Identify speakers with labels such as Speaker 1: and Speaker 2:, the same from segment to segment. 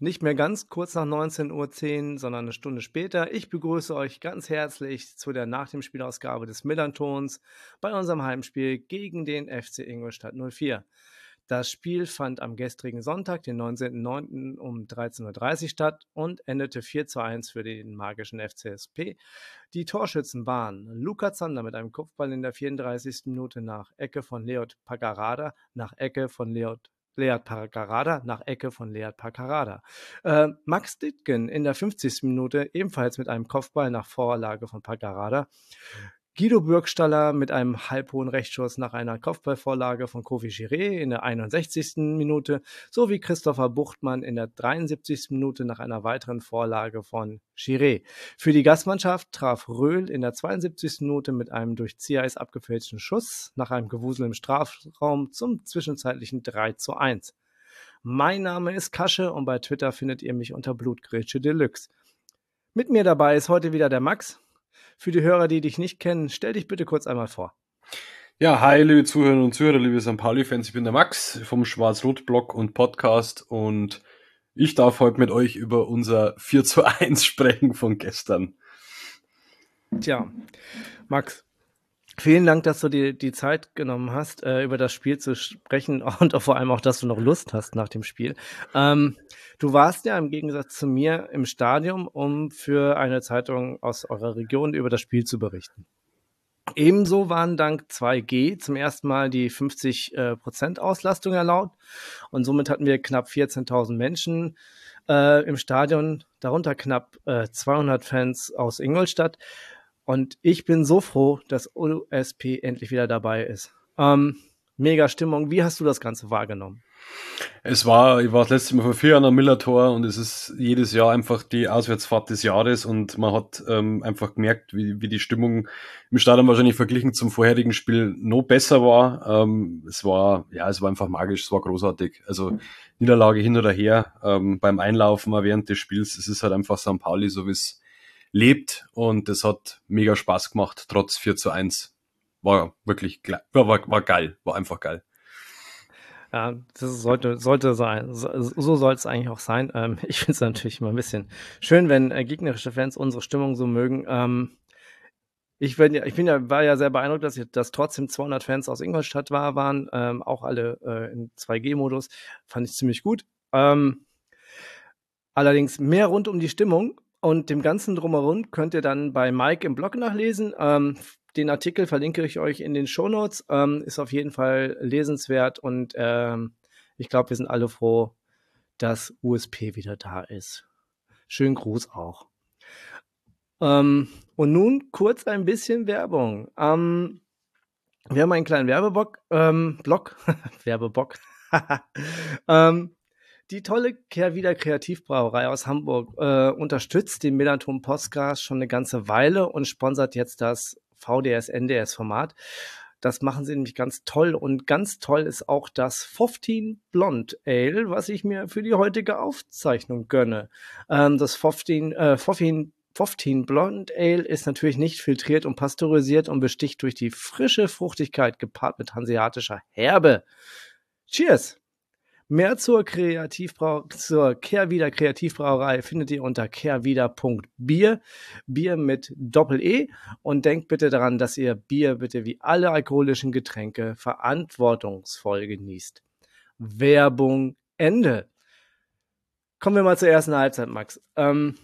Speaker 1: nicht mehr ganz kurz nach 19.10 Uhr, sondern eine Stunde später. Ich begrüße euch ganz herzlich zu der Nach dem Spielausgabe des Millantons bei unserem Heimspiel gegen den FC Ingolstadt 04. Das Spiel fand am gestrigen Sonntag, den 19.09. um 13.30 Uhr statt und endete 4 zu 1 für den magischen FCSP. Die Torschützen waren Luca Zander mit einem Kopfball in der 34. Minute nach Ecke von Leot Pagarada, nach Ecke von Leot Lead Pagarada nach Ecke von Lead Pagarada. Äh, Max Dittgen in der 50. Minute ebenfalls mit einem Kopfball nach Vorlage von Pagarada. Guido Bürgstaller mit einem halbhohen Rechtsschuss nach einer Kopfballvorlage von Kofi Giré in der 61. Minute sowie Christopher Buchtmann in der 73. Minute nach einer weiteren Vorlage von Giré. Für die Gastmannschaft traf Röhl in der 72. Minute mit einem durch Ziereis abgefälschten Schuss nach einem Gewusel im Strafraum zum zwischenzeitlichen 3 zu 1. Mein Name ist Kasche und bei Twitter findet ihr mich unter Blutgrätsche Deluxe. Mit mir dabei ist heute wieder der Max. Für die Hörer, die dich nicht kennen, stell dich bitte kurz einmal vor.
Speaker 2: Ja, hi, liebe Zuhörerinnen und Zuhörer, liebe St. Pauli-Fans. Ich bin der Max vom Schwarz-Rot-Blog und Podcast und ich darf heute mit euch über unser 4 zu 1 sprechen von gestern.
Speaker 1: Tja, Max, Vielen Dank, dass du dir die Zeit genommen hast, äh, über das Spiel zu sprechen und vor allem auch, dass du noch Lust hast nach dem Spiel. Ähm, du warst ja im Gegensatz zu mir im Stadion, um für eine Zeitung aus eurer Region über das Spiel zu berichten. Ebenso waren dank 2G zum ersten Mal die 50 äh, Prozent Auslastung erlaubt und somit hatten wir knapp 14.000 Menschen äh, im Stadion, darunter knapp äh, 200 Fans aus Ingolstadt. Und ich bin so froh, dass USP endlich wieder dabei ist. Ähm, mega Stimmung. Wie hast du das Ganze wahrgenommen?
Speaker 2: Es war, ich war das letzte Mal vor vier Jahren am Millertor und es ist jedes Jahr einfach die Auswärtsfahrt des Jahres und man hat ähm, einfach gemerkt, wie, wie die Stimmung im Stadion wahrscheinlich verglichen zum vorherigen Spiel noch besser war. Ähm, es war, ja, es war einfach magisch, es war großartig. Also Niederlage hin oder her, ähm, beim Einlaufen während des Spiels, es ist halt einfach St. Pauli, so wie es lebt und es hat mega Spaß gemacht, trotz 4 zu 1. War wirklich, war, war, war geil, war einfach geil.
Speaker 1: Ja, das sollte, sollte sein. So, so soll es eigentlich auch sein. Ähm, ich finde es natürlich immer ein bisschen schön, wenn äh, gegnerische Fans unsere Stimmung so mögen. Ähm, ich, bin ich bin ja, war ja sehr beeindruckt, dass, dass trotzdem 200 Fans aus Ingolstadt war, waren, ähm, auch alle äh, in 2G-Modus. Fand ich ziemlich gut. Ähm, allerdings mehr rund um die Stimmung und dem ganzen Drumherum könnt ihr dann bei Mike im Blog nachlesen. Ähm, den Artikel verlinke ich euch in den Show Notes. Ähm, ist auf jeden Fall lesenswert und ähm, ich glaube, wir sind alle froh, dass USP wieder da ist. Schönen Gruß auch. Ähm, und nun kurz ein bisschen Werbung. Ähm, wir haben einen kleinen Werbebock, ähm, Blog, Werbebock. ähm, die tolle Kehrwieder Kreativbrauerei aus Hamburg äh, unterstützt den Melanton Podcast schon eine ganze Weile und sponsert jetzt das VDS-NDS-Format. Das machen sie nämlich ganz toll. Und ganz toll ist auch das 15 Blond Ale, was ich mir für die heutige Aufzeichnung gönne. Ähm, das 15, äh, 15 15 Blond Ale ist natürlich nicht filtriert und pasteurisiert und besticht durch die frische Fruchtigkeit gepaart mit hanseatischer Herbe. Cheers! Mehr zur Kreativbrau zur Kehrwieder Kreativbrauerei findet ihr unter kehrwieder.bier, Bier mit Doppel-E und denkt bitte daran, dass ihr Bier bitte wie alle alkoholischen Getränke verantwortungsvoll genießt. Werbung Ende. Kommen wir mal zur ersten Halbzeit, Max. Ähm,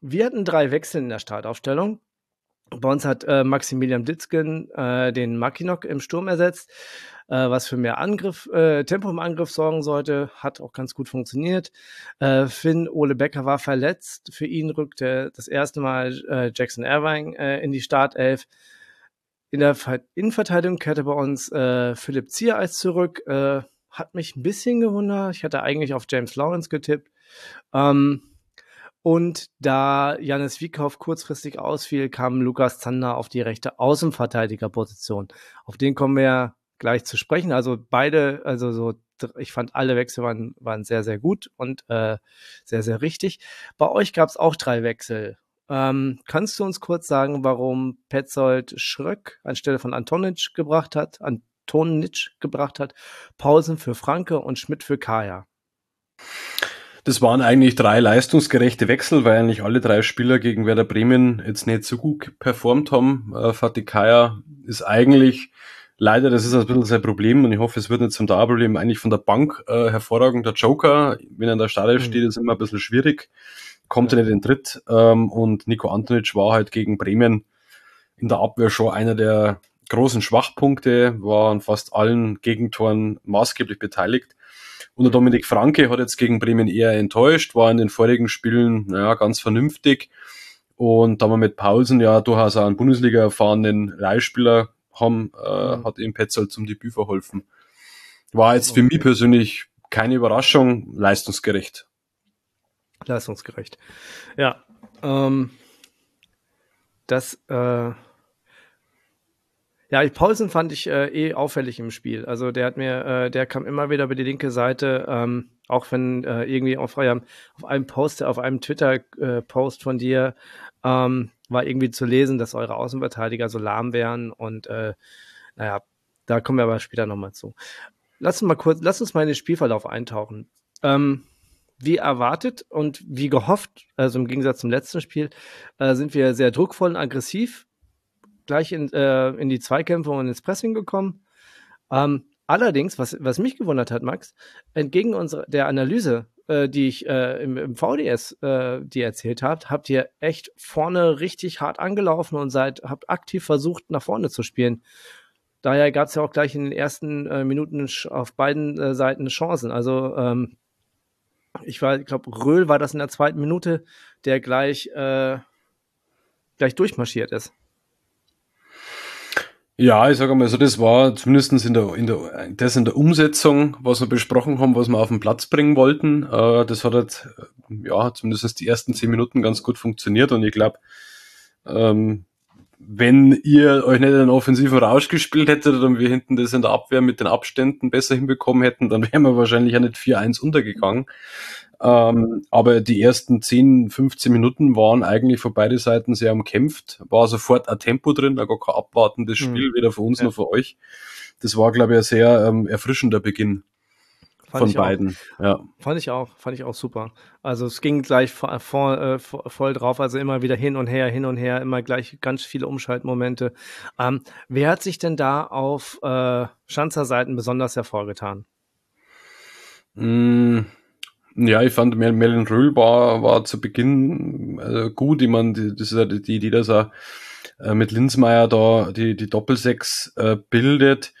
Speaker 1: wir hatten drei Wechsel in der Startaufstellung. Bei uns hat äh, Maximilian Ditzgen äh, den Makinok im Sturm ersetzt äh, was für mehr Angriff, äh, Tempo im Angriff sorgen sollte. Hat auch ganz gut funktioniert. Äh, Finn Ole Becker war verletzt. Für ihn rückte das erste Mal äh, Jackson Irving äh, in die Startelf. In der Innenverteidigung kehrte bei uns äh, Philipp Ziereis zurück. Äh, hat mich ein bisschen gewundert. Ich hatte eigentlich auf James Lawrence getippt. Ähm, und da Janis Wiekow kurzfristig ausfiel, kam Lukas Zander auf die rechte Außenverteidigerposition. Auf den kommen wir gleich zu sprechen. Also beide, also so ich fand alle Wechsel waren, waren sehr, sehr gut und äh, sehr, sehr richtig. Bei euch gab es auch drei Wechsel. Ähm, kannst du uns kurz sagen, warum Petzold Schröck anstelle von Antonic gebracht hat, Antonic gebracht hat, Pausen für Franke und Schmidt für Kaya?
Speaker 2: Das waren eigentlich drei leistungsgerechte Wechsel, weil eigentlich alle drei Spieler gegen Werder Bremen jetzt nicht so gut performt haben. Äh, Fatih Kaya ist eigentlich leider, das ist ein bisschen sein Problem und ich hoffe, es wird nicht zum Dauerproblem, eigentlich von der Bank äh, hervorragender Joker. Wenn er in der Stadion mhm. steht, ist immer ein bisschen schwierig kommt er nicht in den Tritt. Ähm, und Nico Antonic war halt gegen Bremen in der Abwehr schon einer der großen Schwachpunkte, war an fast allen Gegentoren maßgeblich beteiligt. Und der Dominik Franke hat jetzt gegen Bremen eher enttäuscht, war in den vorigen Spielen naja, ganz vernünftig. Und da wir mit Pausen ja durchaus auch einen Bundesliga erfahrenen Leihspieler haben, äh, mhm. hat ihm Petzold zum Debüt verholfen. War jetzt für mich persönlich keine Überraschung, leistungsgerecht
Speaker 1: leistungsgerecht. Ja, ähm, das, äh, ja, Paulsen fand ich äh, eh auffällig im Spiel. Also der hat mir, äh, der kam immer wieder über die linke Seite, ähm, auch wenn äh, irgendwie auf, eurem, auf einem Post, auf einem Twitter-Post von dir ähm, war irgendwie zu lesen, dass eure Außenverteidiger so lahm wären und äh, naja, da kommen wir aber später nochmal zu. Lass uns mal kurz, lass uns mal in den Spielverlauf eintauchen. Ähm, wie erwartet und wie gehofft, also im Gegensatz zum letzten Spiel, äh, sind wir sehr druckvoll und aggressiv gleich in, äh, in die Zweikämpfe und ins Pressing gekommen. Ähm, allerdings, was, was mich gewundert hat, Max, entgegen unserer der Analyse, äh, die ich äh, im, im VDS äh, dir erzählt habt, habt ihr echt vorne richtig hart angelaufen und seid, habt aktiv versucht, nach vorne zu spielen. Daher gab es ja auch gleich in den ersten äh, Minuten auf beiden äh, Seiten Chancen. Also ähm, ich war, ich glaube, Röhl war das in der zweiten Minute, der gleich, äh, gleich durchmarschiert ist.
Speaker 2: Ja, ich sage mal so, das war zumindest in der, in der, das in der Umsetzung, was wir besprochen haben, was wir auf den Platz bringen wollten. Äh, das hat halt, ja, zumindest die ersten zehn Minuten ganz gut funktioniert und ich glaube, ähm, wenn ihr euch nicht einen offensiven Rausch gespielt hättet und wir hinten das in der Abwehr mit den Abständen besser hinbekommen hätten, dann wären wir wahrscheinlich auch nicht 4-1 untergegangen. Ähm, aber die ersten 10, 15 Minuten waren eigentlich für beide Seiten sehr umkämpft. War sofort ein Tempo drin, gar kein abwartendes mhm. Spiel, mhm. weder für uns ja. noch für euch. Das war, glaube ich, ein sehr ähm, erfrischender Beginn. Von beiden.
Speaker 1: Auch. Ja. Fand ich auch, fand ich auch super. Also es ging gleich voll, voll, äh, voll drauf, also immer wieder hin und her, hin und her, immer gleich ganz viele Umschaltmomente. Ähm, wer hat sich denn da auf äh, Schanzer-Seiten besonders hervorgetan?
Speaker 2: Mm, ja, ich fand Mel Melon Röhl war, war zu Beginn äh, gut. Ich meine, die, das ist ja die Idee, dass er äh, mit Linsmeier da die, die Doppelsechs äh, bildet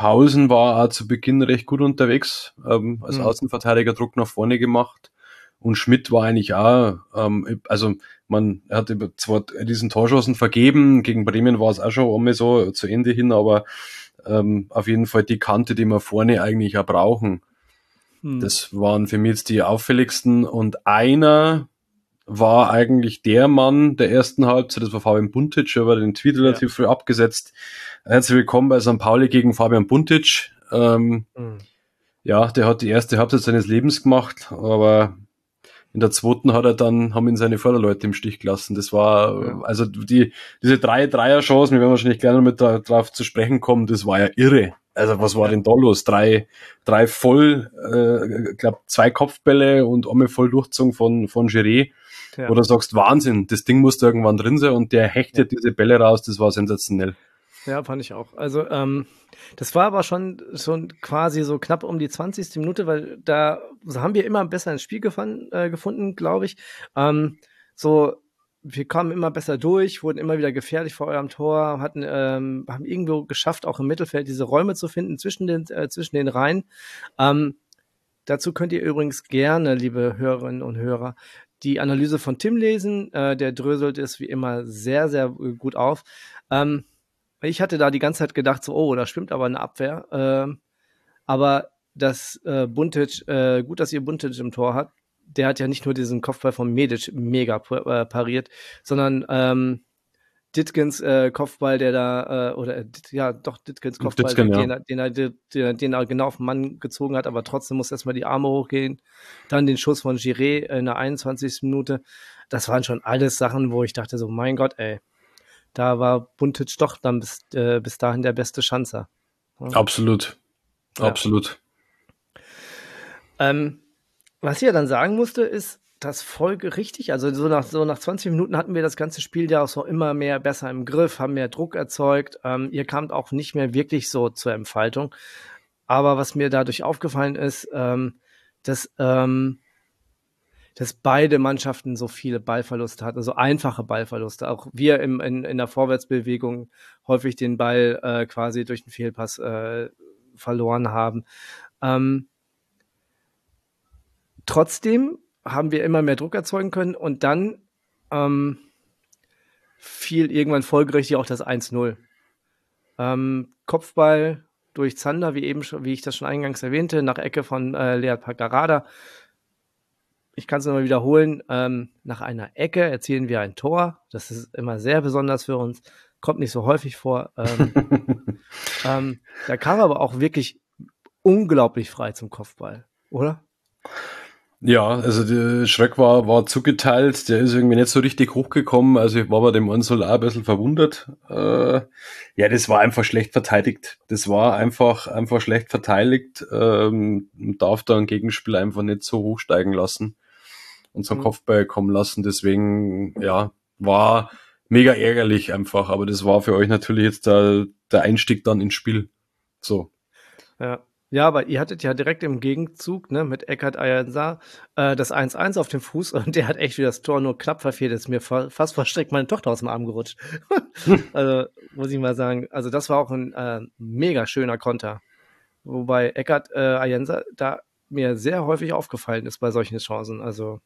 Speaker 2: Pausen war er zu Beginn recht gut unterwegs, ähm, als mhm. Außenverteidiger Druck nach vorne gemacht. Und Schmidt war eigentlich auch, ähm, also man er hat zwar diesen Torschossen vergeben, gegen Bremen war es auch schon einmal so zu Ende hin, aber ähm, auf jeden Fall die Kante, die wir vorne eigentlich auch brauchen. Mhm. Das waren für mich jetzt die auffälligsten. Und einer war eigentlich der Mann der ersten Halbzeit, das war Fabian Buntic, aber den Tweet relativ ja. früh abgesetzt, Herzlich willkommen bei St. Pauli gegen Fabian Buntic. Ähm, mhm. Ja, der hat die erste Halbzeit seines Lebens gemacht, aber in der zweiten hat er dann, haben ihn seine Vorderleute im Stich gelassen. Das war, ja. also die, diese drei Dreier-Chancen, wir werden wahrscheinlich noch mit da, drauf zu sprechen kommen, das war ja irre. Also was war denn da los? Drei, drei voll, äh, glaube zwei Kopfbälle und einmal voll Durchzug von, von Giré. Ja. Oder sagst, Wahnsinn, das Ding musste irgendwann drin sein und der hechtet ja. diese Bälle raus, das war sensationell.
Speaker 1: Ja, fand ich auch. Also, ähm, das war aber schon, schon quasi so knapp um die 20. Minute, weil da haben wir immer besser ins Spiel gefunden, äh, gefunden glaube ich. Ähm, so, wir kamen immer besser durch, wurden immer wieder gefährlich vor eurem Tor, hatten, ähm, haben irgendwo geschafft, auch im Mittelfeld diese Räume zu finden zwischen den, äh, zwischen den Reihen. Ähm, dazu könnt ihr übrigens gerne, liebe Hörerinnen und Hörer, die Analyse von Tim lesen. Äh, der dröselt es wie immer sehr, sehr gut auf. Ähm, ich hatte da die ganze Zeit gedacht, so, oh, da stimmt aber eine Abwehr. Ähm, aber das äh, Buntic, äh, gut, dass ihr Buntic im Tor hat. Der hat ja nicht nur diesen Kopfball von Medic mega äh, pariert, sondern ähm, Ditkins äh, Kopfball, der da, äh, oder äh, ja, doch, Ditkins Kopfball, Ditkin, den, ja. den, er, den, er, den er genau auf den Mann gezogen hat, aber trotzdem muss erstmal die Arme hochgehen. Dann den Schuss von Giré in der 21. Minute. Das waren schon alles Sachen, wo ich dachte so, mein Gott, ey, da war Buntic doch dann bis, äh, bis dahin der beste Schanzer.
Speaker 2: Ja. Absolut. Ja. Absolut.
Speaker 1: Ähm, was ich ja dann sagen musste, ist, das Folge richtig. Also so nach, so nach 20 Minuten hatten wir das ganze Spiel ja auch so immer mehr besser im Griff, haben mehr Druck erzeugt. Ähm, ihr kamt auch nicht mehr wirklich so zur Entfaltung. Aber was mir dadurch aufgefallen ist, ähm, dass, ähm, dass beide Mannschaften so viele Ballverluste hatten, so einfache Ballverluste. Auch wir im, in, in der Vorwärtsbewegung häufig den Ball äh, quasi durch den Fehlpass äh, verloren haben. Ähm, trotzdem haben wir immer mehr Druck erzeugen können und dann ähm, fiel irgendwann folgerichtig auch das 1-0. Ähm, Kopfball durch Zander, wie eben wie ich das schon eingangs erwähnte, nach Ecke von äh, Lead Pagarada. Ich kann es nochmal wiederholen. Ähm, nach einer Ecke erzielen wir ein Tor. Das ist immer sehr besonders für uns. Kommt nicht so häufig vor. Ähm, ähm, da kam aber auch wirklich unglaublich frei zum Kopfball, oder?
Speaker 2: Ja, also der Schreck war, war zugeteilt, der ist irgendwie nicht so richtig hochgekommen, also ich war bei dem Ansel auch ein bisschen verwundert. Äh, ja, das war einfach schlecht verteidigt. Das war einfach, einfach schlecht verteidigt, ähm, darf da ein Gegenspiel einfach nicht so hochsteigen lassen und so mhm. Kopfball kommen lassen, deswegen, ja, war mega ärgerlich einfach, aber das war für euch natürlich jetzt der, der Einstieg dann ins Spiel. So.
Speaker 1: Ja, ja, aber ihr hattet ja direkt im Gegenzug ne, mit Eckhard Ayansa äh, das 1-1 auf dem Fuß und der hat echt wieder das Tor nur knapp verfehlt. Ist mir fast verstreckt meine Tochter aus dem Arm gerutscht. also muss ich mal sagen, also das war auch ein äh, mega schöner Konter. Wobei Eckhard äh, Ayansa da mir sehr häufig aufgefallen ist bei solchen Chancen. Also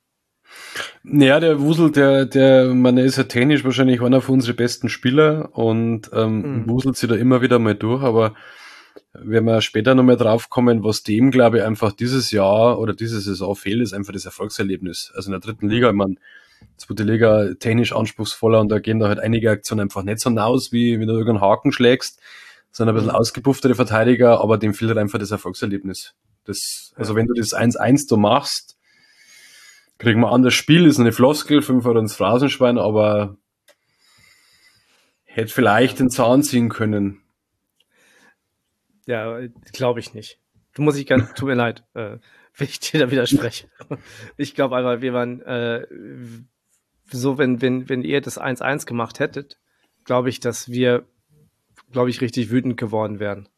Speaker 2: ja, der Wusel, der, der, man ist ja technisch wahrscheinlich einer von unseren besten Spieler und ähm, mhm. wuselt sich da immer wieder mal durch, aber wenn wir später nochmal drauf kommen, was dem, glaube ich, einfach dieses Jahr oder diese Saison fehlt, ist einfach das Erfolgserlebnis. Also in der dritten Liga, ich meine, zweite Liga technisch anspruchsvoller und da gehen da halt einige Aktionen einfach nicht so hinaus, wie wenn du irgendeinen Haken schlägst, sondern ein bisschen mhm. ausgepufftere Verteidiger, aber dem fehlt halt einfach das Erfolgserlebnis. Das, also wenn du das 1-1 da machst, kriegen wir an das Spiel, ist eine Floskel, fünf Euro ins Phrasenschwein, aber hätte vielleicht den Zahn ziehen können.
Speaker 1: Ja, glaube ich nicht. Du musst ich ganz, tut mir leid, äh, wenn ich dir da widerspreche. Ich glaube einfach, wir waren äh, so, wenn, wenn, wenn ihr das 1-1 gemacht hättet, glaube ich, dass wir, glaube ich, richtig wütend geworden wären.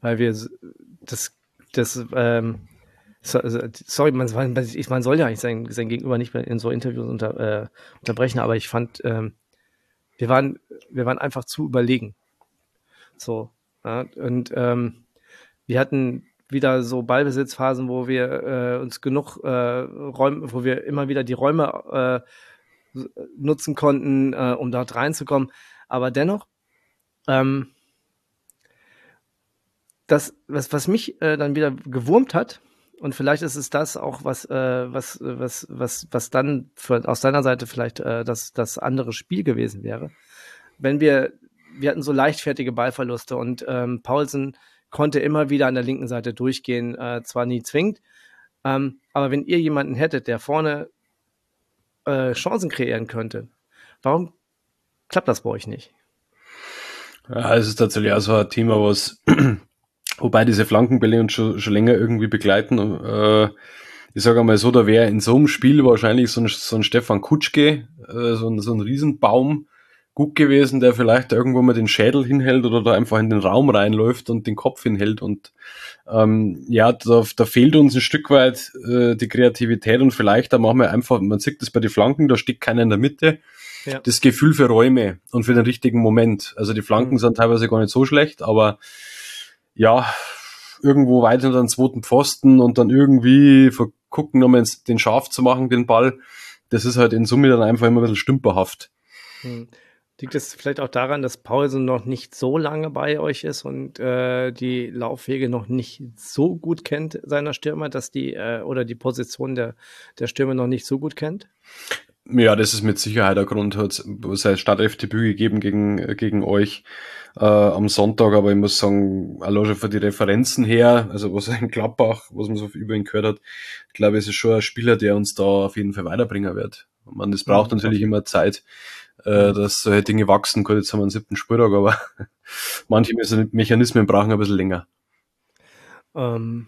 Speaker 1: Weil wir das, das, ähm, sorry, man, man soll ja eigentlich sein, sein Gegenüber nicht mehr in so Interviews unter, äh, unterbrechen, aber ich fand, ähm, wir waren, wir waren einfach zu überlegen. So, ja, und ähm, wir hatten wieder so Ballbesitzphasen, wo wir äh, uns genug äh, Räume, wo wir immer wieder die Räume äh, nutzen konnten, äh, um dort reinzukommen. Aber dennoch, ähm, das, was, was mich äh, dann wieder gewurmt hat, und vielleicht ist es das auch, was, äh, was, was, was, was dann für, aus deiner Seite vielleicht das, das andere Spiel gewesen wäre. Wenn wir wir hatten so leichtfertige Ballverluste und ähm, Paulsen konnte immer wieder an der linken Seite durchgehen, äh, zwar nie zwingend, ähm, aber wenn ihr jemanden hättet, der vorne äh, Chancen kreieren könnte, warum klappt das bei euch nicht?
Speaker 2: Ja, es ist tatsächlich auch so ein Thema, was, wobei diese Flankenbälle uns schon, schon länger irgendwie begleiten. Äh, ich sage einmal so, da wäre in so einem Spiel wahrscheinlich so ein, so ein Stefan Kutschke, äh, so, ein, so ein Riesenbaum, gut gewesen, der vielleicht irgendwo mal den Schädel hinhält oder da einfach in den Raum reinläuft und den Kopf hinhält. Und ähm, ja, da, da fehlt uns ein Stück weit äh, die Kreativität und vielleicht da machen wir einfach, man sieht das bei den Flanken, da steckt keiner in der Mitte. Ja. Das Gefühl für Räume und für den richtigen Moment. Also die Flanken mhm. sind teilweise gar nicht so schlecht, aber ja, irgendwo weit unter den zweiten Pfosten und dann irgendwie vergucken, nochmal den scharf zu machen, den Ball. Das ist halt in Summe dann einfach immer ein bisschen stümperhaft.
Speaker 1: Mhm. Liegt es vielleicht auch daran, dass Paulsen noch nicht so lange bei euch ist und äh, die Laufwege noch nicht so gut kennt seiner Stürmer, dass die äh, oder die Position der, der Stürmer noch nicht so gut kennt?
Speaker 2: Ja, das ist mit Sicherheit ein Grund. Hat sein Startelf-Debüt gegeben gegen, gegen euch äh, am Sonntag, aber ich muss sagen, allein schon von die Referenzen her, also was ein Klappbach, was man so über ihn gehört hat, glaube ich, ist es schon ein Spieler, der uns da auf jeden Fall weiterbringen wird. Man, das braucht mhm. natürlich immer Zeit, äh, dass solche Dinge wachsen. Gut, jetzt haben wir einen siebten Spieltag, aber manche Mechanismen brauchen ein bisschen länger.
Speaker 1: Ähm,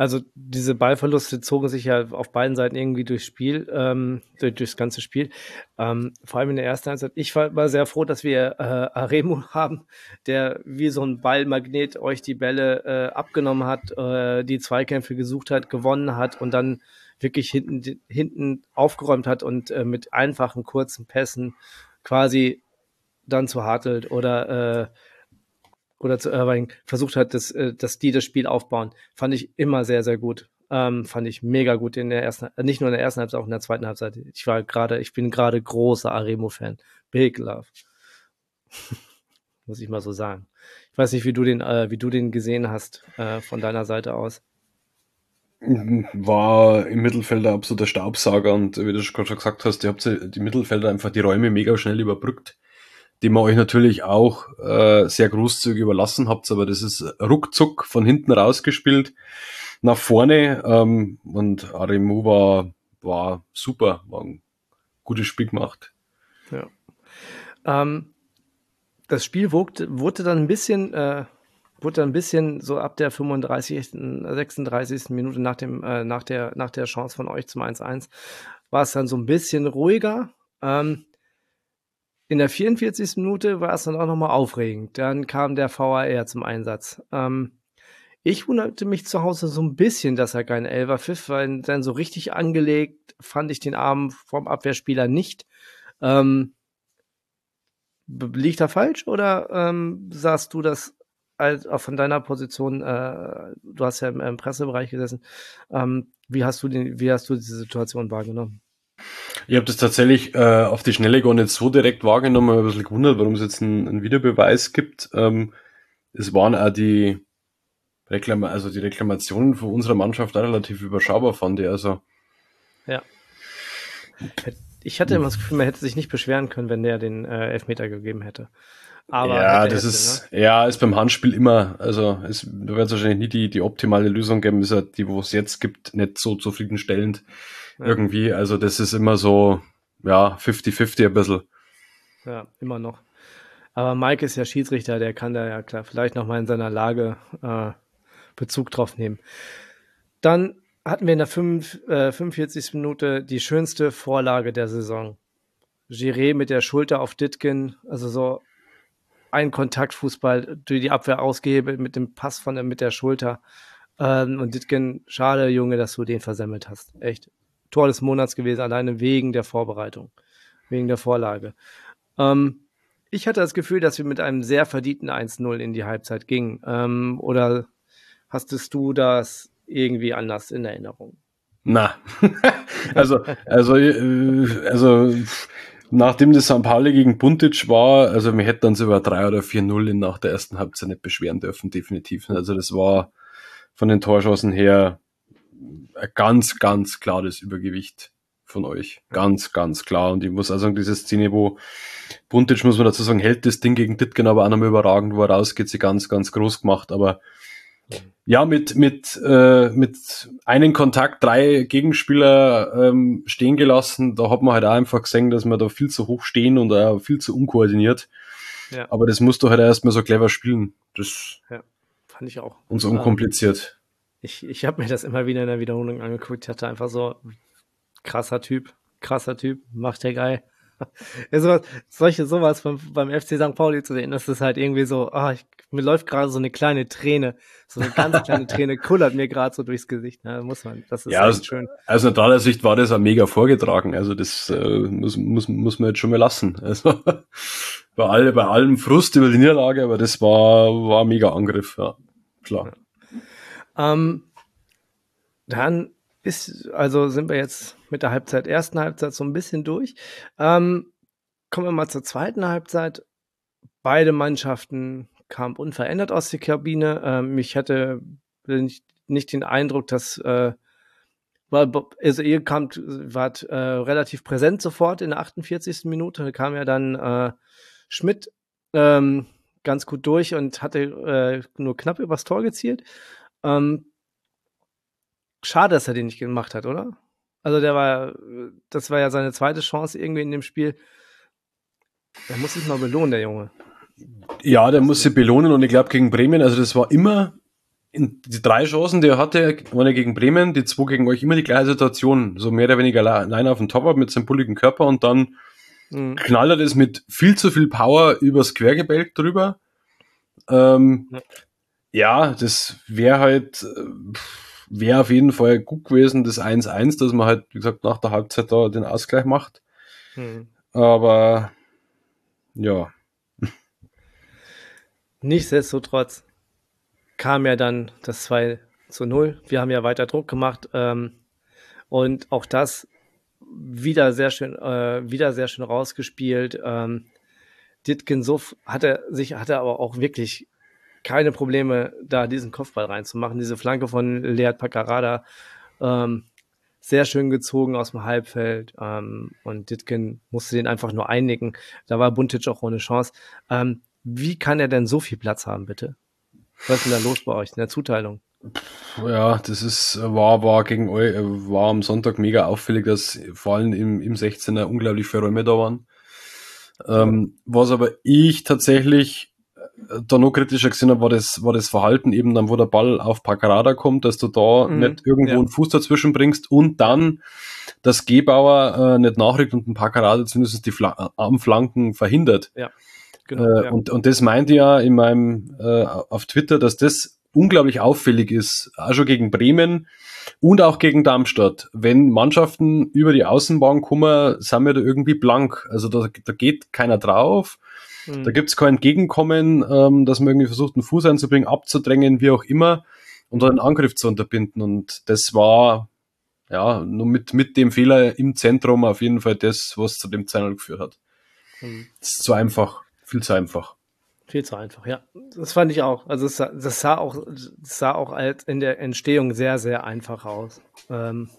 Speaker 1: also diese Ballverluste zogen sich ja auf beiden Seiten irgendwie durchs Spiel, ähm, durch, durchs ganze Spiel. Ähm, vor allem in der ersten Halbzeit. Ich war, war sehr froh, dass wir äh, Aremu haben, der wie so ein Ballmagnet euch die Bälle äh, abgenommen hat, äh, die Zweikämpfe gesucht hat, gewonnen hat und dann wirklich hinten, hinten aufgeräumt hat und äh, mit einfachen, kurzen Pässen quasi dann zu Hartelt oder äh, oder zu Irving versucht hat, dass, äh, dass die das Spiel aufbauen, fand ich immer sehr, sehr gut. Ähm, fand ich mega gut in der ersten, äh, nicht nur in der ersten Halbzeit, auch in der zweiten Halbzeit. Ich war gerade, ich bin gerade großer Aremo-Fan. Big Love. Muss ich mal so sagen. Ich weiß nicht, wie du den, äh, wie du den gesehen hast äh, von deiner Seite aus.
Speaker 2: War im Mittelfeld ein absoluter Staubsauger und wie du schon gesagt hast, ihr habt die Mittelfelder einfach die Räume mega schnell überbrückt die man euch natürlich auch äh, sehr großzügig überlassen habt, aber das ist ruckzuck von hinten rausgespielt nach vorne ähm, und Aremu war, war super, war ein gutes Spiel gemacht.
Speaker 1: Ja. Ähm, das Spiel wurde, wurde dann ein bisschen, äh, wurde dann ein bisschen so ab der 35., 36. Minute nach dem, äh, nach der, nach der Chance von euch zum 1-1 war es dann so ein bisschen ruhiger. Ähm, in der 44. Minute war es dann auch nochmal aufregend. Dann kam der VAR zum Einsatz. Ähm, ich wunderte mich zu Hause so ein bisschen, dass er kein Elfer pfiff, weil dann so richtig angelegt fand ich den Arm vom Abwehrspieler nicht. Ähm, liegt er falsch oder ähm, sahst du das als, auch von deiner Position? Äh, du hast ja im, im Pressebereich gesessen. Ähm, wie hast du den, wie hast du diese Situation wahrgenommen?
Speaker 2: Ich habe das tatsächlich äh, auf die Schnelle gar nicht so direkt wahrgenommen, aber ein bisschen gewundert, warum es jetzt einen, einen Videobeweis gibt. Ähm, es waren auch die Reklam also die Reklamationen von unserer Mannschaft relativ überschaubar, fand ich. Also.
Speaker 1: Ja. Ich hatte immer das Gefühl, man hätte sich nicht beschweren können, wenn der den äh, Elfmeter gegeben hätte.
Speaker 2: Aber ja, das ist, ne? ja, ist beim Handspiel immer, also es wird wahrscheinlich nie die, die optimale Lösung geben, ist ja die, wo es jetzt gibt, nicht so zufriedenstellend ja. irgendwie. Also das ist immer so, ja, 50-50 ein bisschen.
Speaker 1: Ja, immer noch. Aber Mike ist ja Schiedsrichter, der kann da ja klar vielleicht noch mal in seiner Lage äh, Bezug drauf nehmen. Dann hatten wir in der 5, äh, 45. Minute die schönste Vorlage der Saison. Giré mit der Schulter auf Ditkin, also so ein Kontaktfußball durch die Abwehr ausgehebelt mit dem Pass von der, mit der Schulter. Ähm, und Ditkin, schade, Junge, dass du den versemmelt hast. Echt. Tor des Monats gewesen, alleine wegen der Vorbereitung, wegen der Vorlage. Ähm, ich hatte das Gefühl, dass wir mit einem sehr verdienten 1-0 in die Halbzeit gingen. Ähm, oder hastest du das irgendwie anders in Erinnerung?
Speaker 2: Na, also, also, äh, also, nachdem das St. Pauli gegen Buntic war, also wir hätten uns über 3 oder 4-0 nach der ersten Halbzeit nicht beschweren dürfen, definitiv. Also das war von den Torschancen her ganz, ganz klar das Übergewicht von euch. Ganz, ganz klar. Und ich muss also sagen, diese Szene, wo Buntic, muss man dazu sagen, hält das Ding gegen Ditgen aber auch nochmal überragend, wo er rausgeht, sie ganz, ganz groß gemacht. Aber ja, mit, mit, äh, mit einem Kontakt drei Gegenspieler ähm, stehen gelassen, da hat man halt auch einfach gesehen, dass wir da viel zu hoch stehen und auch viel zu unkoordiniert. Ja. Aber das musst du halt erstmal so clever spielen. Das
Speaker 1: ja, fand ich auch.
Speaker 2: Und so unkompliziert.
Speaker 1: Ich, ich habe mir das immer wieder in der Wiederholung angeguckt. Ich hatte einfach so krasser Typ, krasser Typ, macht der geil. Ja, sowas, solche, sowas beim, beim FC St. Pauli zu sehen, das ist halt irgendwie so, ah, ich, mir läuft gerade so eine kleine Träne, so eine ganz kleine Träne kullert mir gerade so durchs Gesicht. Ne? muss man, das ist
Speaker 2: ja, also, schön. Aus neutraler Sicht war das auch mega vorgetragen. Also das äh, muss, muss, muss man jetzt schon mal lassen. Also bei, alle, bei allem Frust über die Niederlage, aber das war, war mega Angriff, ja. Klar. Ja.
Speaker 1: Ähm, dann ist, also sind wir jetzt mit der Halbzeit, ersten Halbzeit so ein bisschen durch. Ähm, kommen wir mal zur zweiten Halbzeit. Beide Mannschaften kamen unverändert aus der Kabine. Ähm, ich hatte nicht, nicht den Eindruck, dass äh, also ihr kamt, wart äh, relativ präsent sofort in der 48. Minute. Da kam ja dann äh, Schmidt ähm, ganz gut durch und hatte äh, nur knapp übers Tor gezielt. Ähm, schade, dass er den nicht gemacht hat, oder? Also der war, das war ja seine zweite Chance irgendwie in dem Spiel. Er muss sich mal belohnen, der Junge.
Speaker 2: Ja, der muss sich belohnen und ich glaube gegen Bremen, also das war immer die drei Chancen, die er hatte, eine gegen Bremen, die zwei gegen euch, immer die gleiche Situation. So mehr oder weniger allein auf dem Torwart mit seinem bulligen Körper und dann mhm. knallt er das mit viel zu viel Power übers Quergebälk drüber. Ähm, ja. Ja. das wäre halt, wäre auf jeden Fall gut gewesen, das 1-1, dass man halt, wie gesagt, nach der Halbzeit da den Ausgleich macht. Mhm. Aber ja.
Speaker 1: Nichtsdestotrotz kam ja dann das 2 zu 0. Wir haben ja weiter Druck gemacht. Ähm, und auch das wieder sehr schön, äh, wieder sehr schön rausgespielt. Ähm, Ditkin Suff hatte sich, hatte aber auch wirklich keine Probleme, da diesen Kopfball reinzumachen. Diese Flanke von Lead Pacarada, ähm, sehr schön gezogen aus dem Halbfeld. Ähm, und Ditkin musste den einfach nur einnicken. Da war Buntic auch ohne Chance. Ähm, wie kann er denn so viel Platz haben, bitte? Was ist denn da los bei euch in der Zuteilung?
Speaker 2: Ja, das ist, war, war gegen euch, war am Sonntag mega auffällig, dass vor allem im, im 16er unglaublich viele Räume da waren. Ähm, was aber ich tatsächlich äh, da noch kritischer gesehen habe, war das, war das Verhalten eben dann, wo der Ball auf Pacarada kommt, dass du da mhm, nicht irgendwo ja. einen Fuß dazwischen bringst und dann dass Gebauer äh, nicht nachrückt und ein Pacarada zumindest die Fla Armflanken verhindert.
Speaker 1: Ja.
Speaker 2: Genau, äh, ja. und, und das meinte ja in meinem äh, auf Twitter, dass das unglaublich auffällig ist, auch schon gegen Bremen und auch gegen Darmstadt. Wenn Mannschaften über die Außenbahn kommen, sind wir da irgendwie blank. Also da, da geht keiner drauf. Mhm. Da gibt's kein Entgegenkommen, ähm, dass man irgendwie versucht, einen Fuß einzubringen, abzudrängen, wie auch immer, und dann einen Angriff zu unterbinden. Und das war ja nur mit, mit dem Fehler im Zentrum auf jeden Fall das, was zu dem Zeitpunkt geführt hat. Mhm. Das ist zu einfach. Viel zu einfach.
Speaker 1: Viel zu einfach, ja. Das fand ich auch. Also sah, das sah auch, das sah auch als in der Entstehung sehr, sehr einfach aus. Ähm,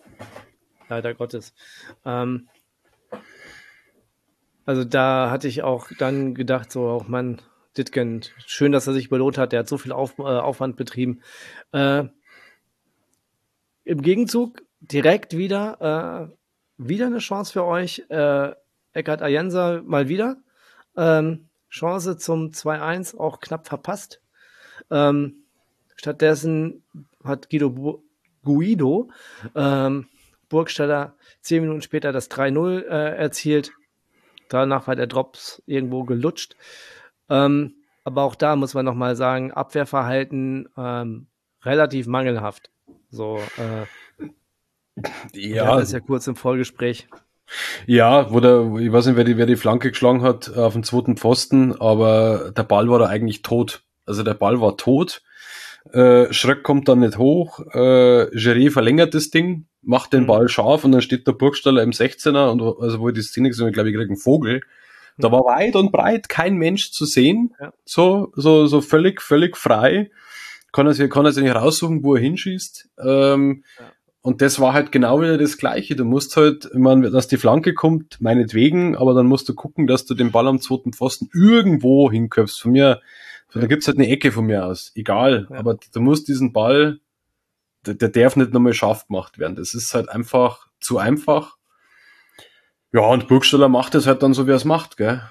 Speaker 1: leider Gottes. Ähm, also da hatte ich auch dann gedacht, so, auch Mann, Ditgen, schön, dass er sich belohnt hat. Der hat so viel Auf, äh, Aufwand betrieben. Äh, Im Gegenzug direkt wieder, äh, wieder eine Chance für euch. Äh, Eckhard Ayensa mal wieder. Ähm, Chance zum 2-1 auch knapp verpasst. Ähm, stattdessen hat Guido Bu Guido ähm, Burgstaller zehn Minuten später das 3-0 äh, erzielt. Danach war der Drops irgendwo gelutscht. Ähm, aber auch da muss man nochmal sagen, Abwehrverhalten ähm, relativ mangelhaft. So, äh, ja. Das ist ja kurz im Vorgespräch.
Speaker 2: Ja, wo der, ich weiß nicht, wer die, wer die Flanke geschlagen hat auf dem zweiten Pfosten, aber der Ball war da eigentlich tot. Also der Ball war tot. Äh, Schröck kommt dann nicht hoch. Äh, Gere verlängert das Ding, macht den mhm. Ball scharf und dann steht der Burgstaller im 16er und also wo ich die Szene gesehen habe, glaube ich, krieg einen Vogel. Da mhm. war weit und breit kein Mensch zu sehen. Ja. So, so, so völlig, völlig frei. Kann er sich, kann er sich nicht raussuchen, wo er hinschießt. Ähm, ja. Und das war halt genau wieder das Gleiche. Du musst halt, ich meine, dass die Flanke kommt, meinetwegen, aber dann musst du gucken, dass du den Ball am zweiten Pfosten irgendwo hinköpfst. Von mir, so, da gibt's halt eine Ecke von mir aus. Egal. Ja. Aber du musst diesen Ball, der, der darf nicht nochmal scharf gemacht werden. Das ist halt einfach zu einfach. Ja, und Burgstaller macht es halt dann so, wie er es macht, gell?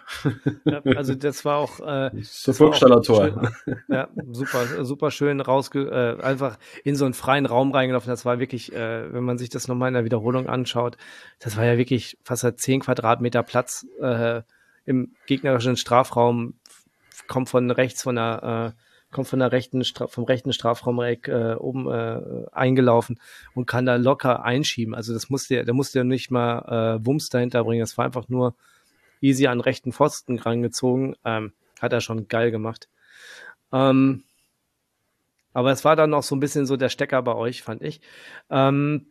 Speaker 1: Ja, also das war auch äh,
Speaker 2: so Burgstaller Tor.
Speaker 1: ja, super, super schön rausge äh, einfach in so einen freien Raum reingelaufen. Das war wirklich, äh, wenn man sich das nochmal in der Wiederholung anschaut, das war ja wirklich fast halt zehn Quadratmeter Platz äh, im gegnerischen Strafraum, kommt von rechts von der äh, kommt von der rechten vom rechten Strafraumeck äh, oben äh, eingelaufen und kann da locker einschieben. Also das musste der musste ja nicht mal äh, Wumms dahinter bringen. Das war einfach nur easy an rechten Pfosten rangezogen. Ähm, hat er schon geil gemacht. Ähm, aber es war dann noch so ein bisschen so der Stecker bei euch, fand ich. Ähm,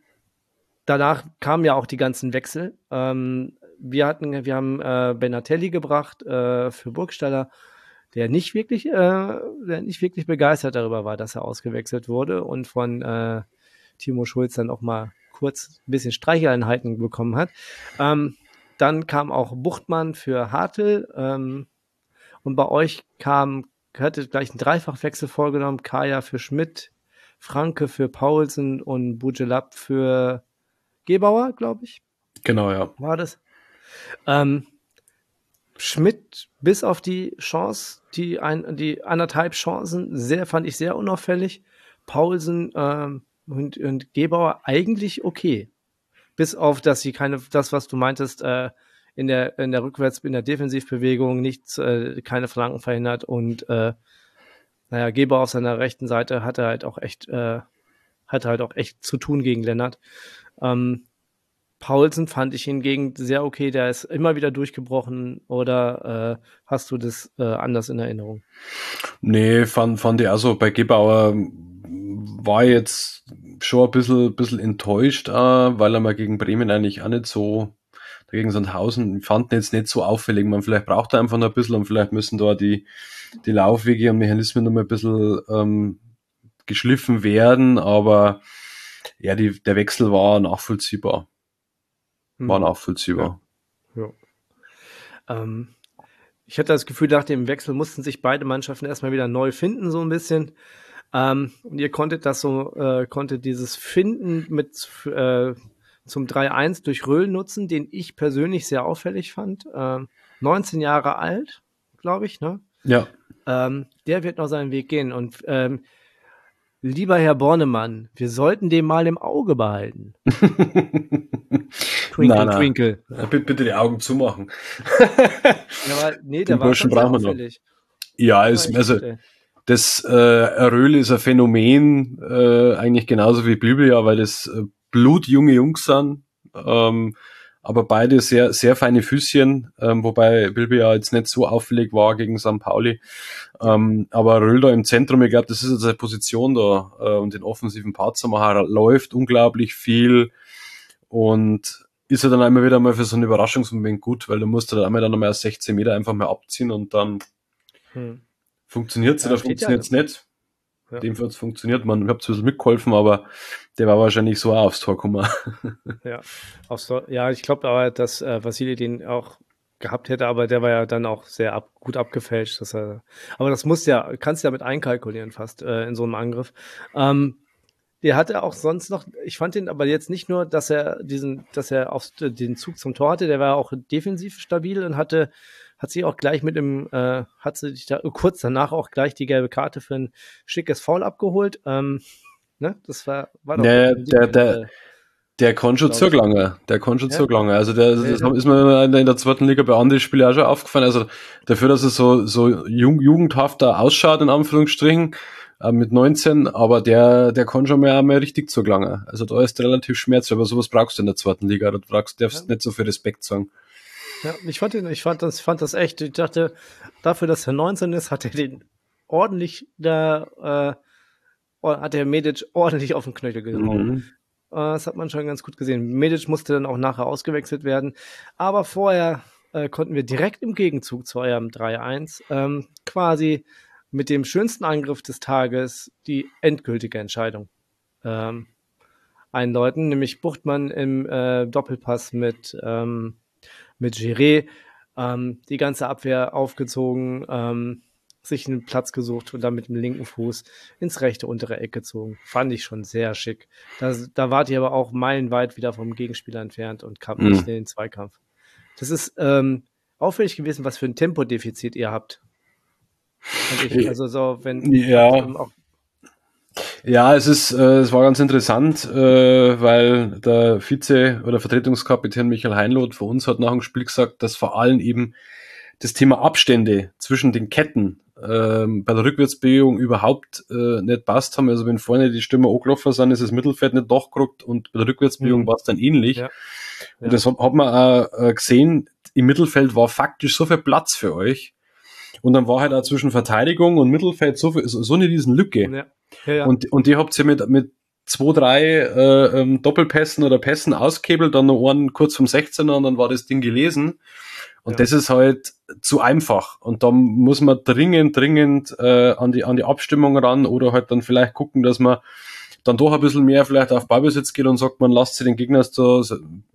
Speaker 1: danach kamen ja auch die ganzen Wechsel. Ähm, wir hatten, wir haben äh, Benatelli gebracht äh, für Burgstaller der nicht wirklich, äh, der nicht wirklich begeistert darüber war, dass er ausgewechselt wurde und von äh, Timo Schulz dann auch mal kurz ein bisschen Streicheleinheiten bekommen hat. Ähm, dann kam auch Buchtmann für Hartl. Ähm, und bei euch kam, hatte gleich einen Dreifachwechsel vorgenommen. Kaya für Schmidt, Franke für Paulsen und Bujelab für Gebauer, glaube ich.
Speaker 2: Genau, ja.
Speaker 1: War das? Ähm, Schmidt bis auf die Chance, die, ein, die anderthalb Chancen, sehr, fand ich sehr unauffällig. Paulsen ähm, und, und Gebauer eigentlich okay. Bis auf, dass sie keine, das, was du meintest, äh, in der, in der Rückwärts, in der Defensivbewegung nichts, äh, keine Flanken verhindert und äh, naja, Geber auf seiner rechten Seite hatte halt auch echt, äh, hatte halt auch echt zu tun gegen Lennart. Ähm, Paulsen fand ich hingegen sehr okay, der ist immer wieder durchgebrochen oder äh, hast du das äh, anders in Erinnerung?
Speaker 2: Nee, fand, fand ich also bei Gebauer war jetzt schon ein bisschen, bisschen enttäuscht, äh, weil er mal gegen Bremen eigentlich auch nicht so dagegen Sandhausen fanden jetzt nicht so auffällig. Man vielleicht braucht er einfach noch ein bisschen und vielleicht müssen da die, die Laufwege und Mechanismen noch mal ein bisschen ähm, geschliffen werden, aber ja, die, der Wechsel war nachvollziehbar. War hm. nachvollziehbar. Ja.
Speaker 1: ja. Ähm, ich hatte das Gefühl, nach dem Wechsel mussten sich beide Mannschaften erstmal wieder neu finden, so ein bisschen. Ähm, und ihr konntet das so, äh, konntet dieses Finden mit äh, zum 3-1 durch Röhl nutzen, den ich persönlich sehr auffällig fand. Ähm, 19 Jahre alt, glaube ich, ne?
Speaker 2: Ja.
Speaker 1: Ähm, der wird noch seinen Weg gehen. Und ähm, lieber Herr Bornemann, wir sollten den mal im Auge behalten.
Speaker 2: twinkle, na, na. twinkle. Ja, bitte die Augen zumachen.
Speaker 1: ja, aber nee, der Den war schon brauchen wir noch.
Speaker 2: Ja, ist, also das äh, Röhl ist ein Phänomen, äh, eigentlich genauso wie Biblia, weil das äh, blutjunge Jungs sind. Ähm, aber beide sehr, sehr feine Füßchen, ähm, wobei Bilby ja jetzt nicht so auffällig war gegen St. Pauli. Ähm, aber Röll im Zentrum, ich glaube, das ist jetzt eine Position da äh, und den offensiven Part zu machen, läuft unglaublich viel und ist ja dann einmal wieder mal für so einen Überraschungsmoment gut, weil du musst dann einmal dann nochmal 16 Meter einfach mal abziehen und dann hm. funktioniert es ja, oder funktioniert es ja. nicht. Ja. Dem wird es funktioniert. Man, ich habe ein bisschen mitgeholfen, aber der war wahrscheinlich so auch aufs Tor gekommen.
Speaker 1: ja, aufs Tor. ja, ich glaube aber, dass äh, Vasili den auch gehabt hätte, aber der war ja dann auch sehr ab, gut abgefälscht. Dass er, aber das muss ja, kannst du ja mit einkalkulieren fast äh, in so einem Angriff. Ähm, der hatte auch sonst noch, ich fand ihn aber jetzt nicht nur, dass er diesen, dass er auf den Zug zum Tor hatte, der war auch defensiv stabil und hatte hat sie auch gleich mit dem, äh, hat sie sich da kurz danach auch gleich die gelbe Karte für ein schickes Foul abgeholt. Ähm, ne? Das war, war
Speaker 2: doch. Der, der, der kann schon zurücklangen. Der kann schon ja. zurücklangen. Also der, das ist mir in der zweiten Liga bei anderen Spielen auch schon aufgefallen. Also dafür, dass er so, so jung, jugendhafter ausschaut, in Anführungsstrichen, äh, mit 19, aber der, der kann schon mal einmal richtig zurücklangen. Also da ist relativ schmerzlich, aber sowas brauchst du in der zweiten Liga. Da brauchst, darfst ja. nicht so viel Respekt sagen.
Speaker 1: Ja, ich fand den, ich fand das, fand das echt. Ich dachte, dafür, dass er 19 ist, hat er den ordentlich da, äh, hat der Medic ordentlich auf den Knöchel gehauen. Mhm. Äh, das hat man schon ganz gut gesehen. Medic musste dann auch nachher ausgewechselt werden. Aber vorher äh, konnten wir direkt im Gegenzug zu eurem 3-1 ähm, quasi mit dem schönsten Angriff des Tages die endgültige Entscheidung ähm, einläuten, nämlich Buchtmann im äh, Doppelpass mit ähm, mit Giré ähm, die ganze Abwehr aufgezogen, ähm, sich einen Platz gesucht und dann mit dem linken Fuß ins rechte untere Eck gezogen. Fand ich schon sehr schick. Da, da wart ihr aber auch meilenweit wieder vom Gegenspieler entfernt und kam mhm. nicht in den Zweikampf. Das ist ähm, auffällig gewesen, was für ein Tempodefizit ihr habt. Ich, also so, wenn
Speaker 2: ja. Ähm, auch ja, es ist, äh, es war ganz interessant, äh, weil der Vize- oder Vertretungskapitän Michael Heinloth für uns hat nach dem Spiel gesagt, dass vor allem eben das Thema Abstände zwischen den Ketten ähm, bei der Rückwärtsbewegung überhaupt äh, nicht passt haben. Also wenn vorne die Stürmer angelaufen sind, ist das Mittelfeld nicht durchgerückt und bei der Rückwärtsbewegung mhm. war es dann ähnlich. Ja. Und ja. das hat, hat man auch äh, gesehen, im Mittelfeld war faktisch so viel Platz für euch. Und dann war halt auch zwischen Verteidigung und Mittelfeld so, viel, so, so eine riesen Lücke. Ja. Ja, ja. Und, und die habt ihr mit, mit zwei, drei äh, ähm, Doppelpässen oder Pässen ausgehebelt, dann noch einen kurz vom 16er und dann war das Ding gelesen. Und ja. das ist halt zu einfach. Und da muss man dringend, dringend äh, an, die, an die Abstimmung ran oder halt dann vielleicht gucken, dass man dann doch ein bisschen mehr vielleicht auf Ballbesitz geht und sagt, man lasst sich den Gegner so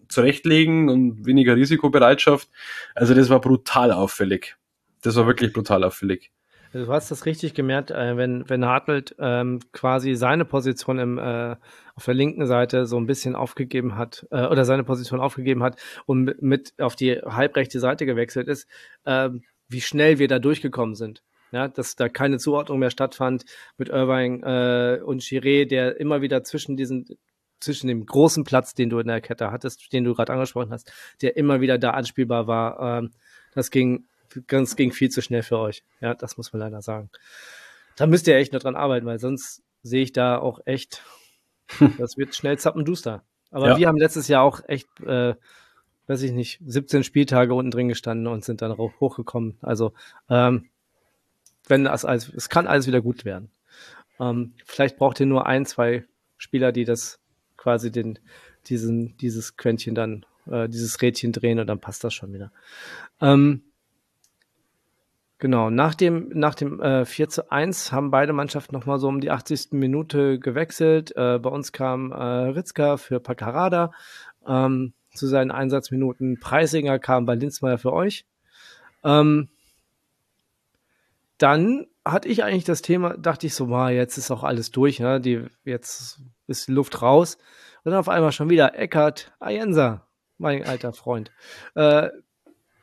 Speaker 2: zurechtlegen und weniger Risikobereitschaft. Also das war brutal auffällig. Das war wirklich brutal auffällig.
Speaker 1: Du hast das richtig gemerkt, äh, wenn, wenn Hartelt ähm, quasi seine Position im, äh, auf der linken Seite so ein bisschen aufgegeben hat, äh, oder seine Position aufgegeben hat und mit auf die halbrechte Seite gewechselt ist, äh, wie schnell wir da durchgekommen sind. Ja, dass da keine Zuordnung mehr stattfand mit Irving äh, und Chiré, der immer wieder zwischen diesen zwischen dem großen Platz, den du in der Kette hattest, den du gerade angesprochen hast, der immer wieder da anspielbar war. Ähm, das ging ganz ging viel zu schnell für euch. Ja, das muss man leider sagen. Da müsst ihr echt noch dran arbeiten, weil sonst sehe ich da auch echt, das wird schnell zappenduster. Aber ja. wir haben letztes Jahr auch echt, äh, weiß ich nicht, 17 Spieltage unten drin gestanden und sind dann hochgekommen. Also, ähm, wenn das alles, es kann alles wieder gut werden. Ähm, vielleicht braucht ihr nur ein, zwei Spieler, die das quasi den, diesen, dieses Quäntchen dann, äh, dieses Rädchen drehen und dann passt das schon wieder. Ähm, Genau, nach dem, nach dem äh, 4 zu 1 haben beide Mannschaften nochmal so um die 80. Minute gewechselt. Äh, bei uns kam äh, Ritzka für Paccarada ähm, zu seinen Einsatzminuten. Preisinger kam bei Linzmeier für euch. Ähm, dann hatte ich eigentlich das Thema, dachte ich so, wow, jetzt ist auch alles durch, ne? die, jetzt ist die Luft raus. Und dann auf einmal schon wieder Eckart Ayensa, mein alter Freund. Äh,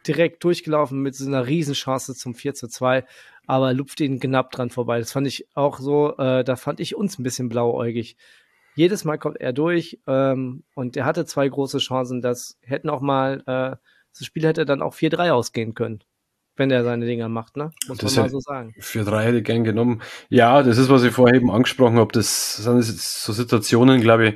Speaker 1: direkt durchgelaufen mit so einer Riesenchance zum 4 zu 2, aber lupft ihn knapp dran vorbei. Das fand ich auch so, äh, da fand ich uns ein bisschen blauäugig. Jedes Mal kommt er durch ähm, und er hatte zwei große Chancen. Das hätten auch mal, äh, das Spiel hätte dann auch 4-3 ausgehen können, wenn er seine Dinger macht, ne?
Speaker 2: Muss das man mal so sagen. 4-3 hätte ich gern genommen. Ja, das ist, was ich vorher eben angesprochen habe. Das sind so Situationen, glaube ich,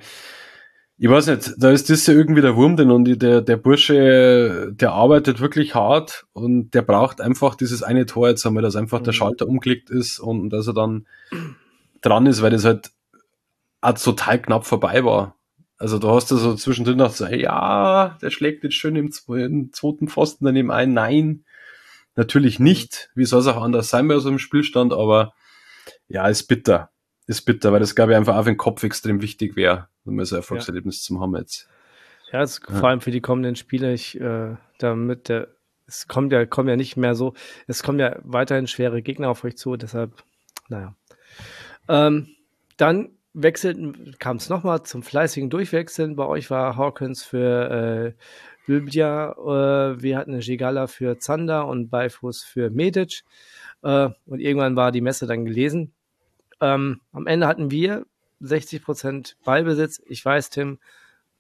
Speaker 2: ich weiß nicht, da ist das ja irgendwie der Wurm drin und der, der Bursche, der arbeitet wirklich hart und der braucht einfach dieses eine Tor jetzt einmal, dass einfach mhm. der Schalter umgelegt ist und dass er dann dran ist, weil das halt auch total knapp vorbei war. Also du hast da so zwischendrin noch so, ja, der schlägt jetzt schön im, im zweiten Pfosten daneben ein. Nein, natürlich nicht. Wie soll es auch anders sein bei so einem Spielstand, aber ja, ist bitter ist bitter, weil das glaube ich einfach auf den Kopf extrem wichtig wäre, wir so ein Erfolgserlebnis ja. zum haben jetzt.
Speaker 1: Ja, das, ja. vor allem für die kommenden Spiele, ich, äh, damit der, es kommt ja, kommen ja nicht mehr so, es kommen ja weiterhin schwere Gegner auf euch zu, deshalb, naja. Ähm, dann wechselten, kam es nochmal zum fleißigen Durchwechseln. Bei euch war Hawkins für äh, Lübja, äh, wir hatten eine Gigala für Zander und Beifuß für Medic. Äh, und irgendwann war die Messe dann gelesen. Ähm, am Ende hatten wir 60 Prozent Ballbesitz. Ich weiß, Tim,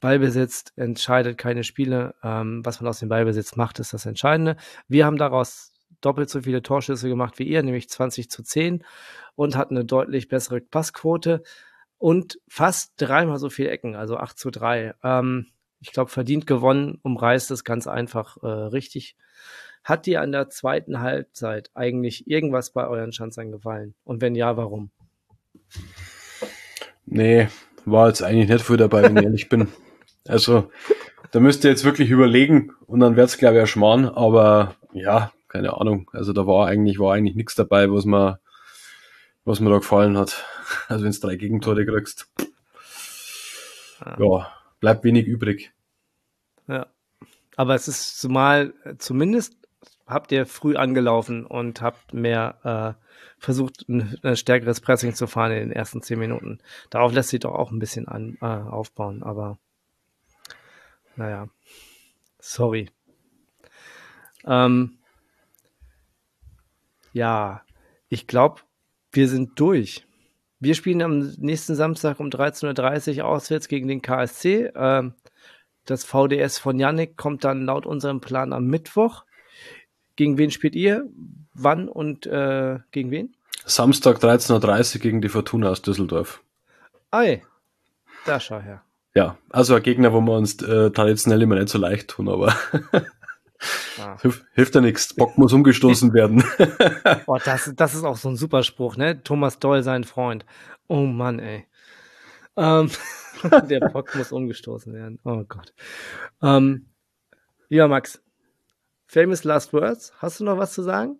Speaker 1: Ballbesitz entscheidet keine Spiele. Ähm, was man aus dem Ballbesitz macht, ist das Entscheidende. Wir haben daraus doppelt so viele Torschüsse gemacht wie ihr, nämlich 20 zu 10 und hatten eine deutlich bessere Passquote und fast dreimal so viele Ecken, also 8 zu 3. Ähm, ich glaube, verdient gewonnen, umreißt es ganz einfach äh, richtig. Hat dir an der zweiten Halbzeit eigentlich irgendwas bei euren Schanzern gefallen? Und wenn ja, warum?
Speaker 2: Nee, war jetzt eigentlich nicht viel dabei, wenn ich ehrlich bin. Also, da müsst ihr jetzt wirklich überlegen und dann wird's glaube ich, erschmarrn, aber ja, keine Ahnung. Also da war eigentlich, war eigentlich nichts dabei, was mir, was mir da gefallen hat. Also wenn du drei Gegentore kriegst, ja, bleibt wenig übrig.
Speaker 1: Ja. Aber es ist zumal, zumindest habt ihr früh angelaufen und habt mehr äh, versucht, ein, ein, stärkeres Pressing zu fahren in den ersten zehn Minuten. Darauf lässt sich doch auch ein bisschen an, äh, aufbauen, aber naja, sorry. Ähm, ja, ich glaube, wir sind durch. Wir spielen am nächsten Samstag um 13.30 Uhr auswärts gegen den KSC. Ähm, das VDS von Yannick kommt dann laut unserem Plan am Mittwoch. Gegen wen spielt ihr? Wann und äh, gegen wen?
Speaker 2: Samstag 13.30 Uhr gegen die Fortuna aus Düsseldorf.
Speaker 1: Ei, da schau her.
Speaker 2: Ja, also ein Gegner, wo wir uns äh, traditionell immer nicht so leicht tun, aber ah. hilft, hilft ja nichts. Bock muss umgestoßen werden.
Speaker 1: Boah, das, das ist auch so ein super Spruch, ne? Thomas Doll, sein Freund. Oh Mann, ey. Ähm, der Bock muss umgestoßen werden. Oh Gott. Ähm, ja, Max, Famous Last Words. Hast du noch was zu sagen?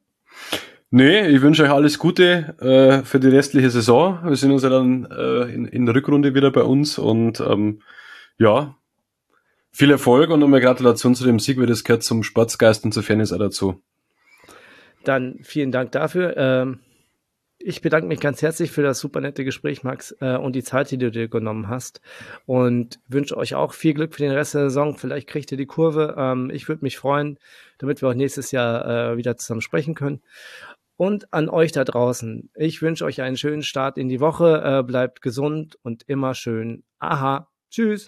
Speaker 2: Nee, ich wünsche euch alles Gute äh, für die restliche Saison. Wir sind uns ja dann äh, in, in der Rückrunde wieder bei uns und ähm, ja, viel Erfolg und nochmal Gratulation zu dem Sieg, weil das gehört zum Sportsgeist und zur Fairness auch dazu.
Speaker 1: Dann vielen Dank dafür. Ähm, ich bedanke mich ganz herzlich für das super nette Gespräch, Max, äh, und die Zeit, die du dir genommen hast. Und wünsche euch auch viel Glück für den Rest der Saison. Vielleicht kriegt ihr die Kurve. Ähm, ich würde mich freuen, damit wir auch nächstes Jahr äh, wieder zusammen sprechen können. Und an euch da draußen. Ich wünsche euch einen schönen Start in die Woche. Äh, bleibt gesund und immer schön. Aha. Tschüss.